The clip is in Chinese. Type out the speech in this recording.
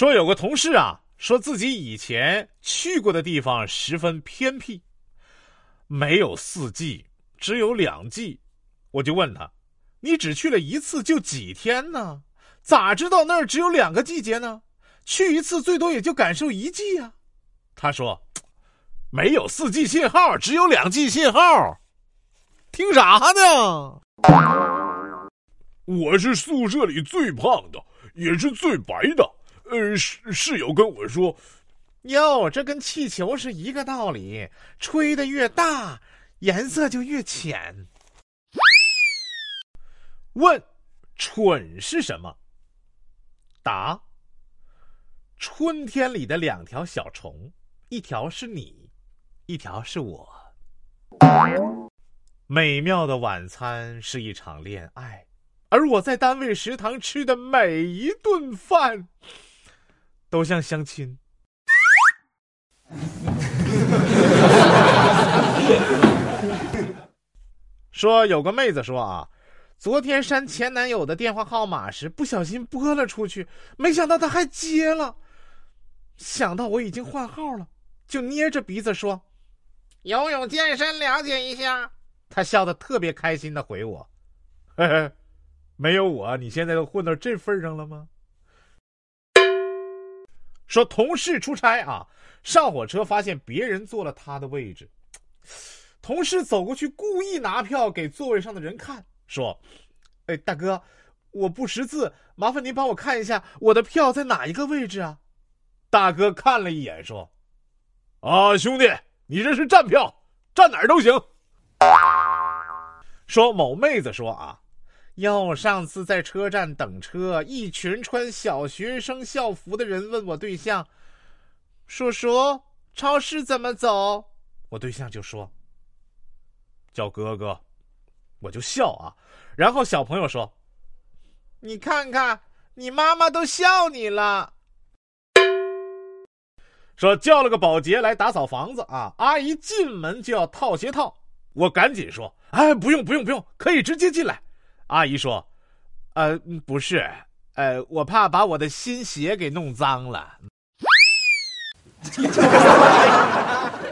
说有个同事啊，说自己以前去过的地方十分偏僻，没有四季，只有两季。我就问他：“你只去了一次，就几天呢？咋知道那儿只有两个季节呢？去一次最多也就感受一季啊。”他说：“没有四季信号，只有两季信号。”听啥呢？我是宿舍里最胖的，也是最白的。呃，室室友跟我说：“哟，这跟气球是一个道理，吹的越大，颜色就越浅。”问：蠢是什么？答：春天里的两条小虫，一条是你，一条是我。美妙的晚餐是一场恋爱，而我在单位食堂吃的每一顿饭，都像相亲。说有个妹子说啊，昨天删前男友的电话号码时不小心拨了出去，没想到他还接了。想到我已经换号了，就捏着鼻子说：“游泳健身了解一下。”他笑得特别开心的回我：“ 嘿嘿，没有我，你现在都混到这份上了吗？”说同事出差啊，上火车发现别人坐了他的位置，同事走过去故意拿票给座位上的人看，说：“哎，大哥，我不识字，麻烦您帮我看一下我的票在哪一个位置啊？”大哥看了一眼说：“啊，兄弟，你这是站票，站哪儿都行。”说某妹子说啊，哟，上次在车站等车，一群穿小学生校服的人问我对象：“叔叔，超市怎么走？”我对象就说：“叫哥哥。”我就笑啊。然后小朋友说：“你看看，你妈妈都笑你了。”说叫了个保洁来打扫房子啊，阿姨进门就要套鞋套，我赶紧说。哎，不用不用不用，可以直接进来。阿姨说：“呃，不是，呃，我怕把我的新鞋给弄脏了。”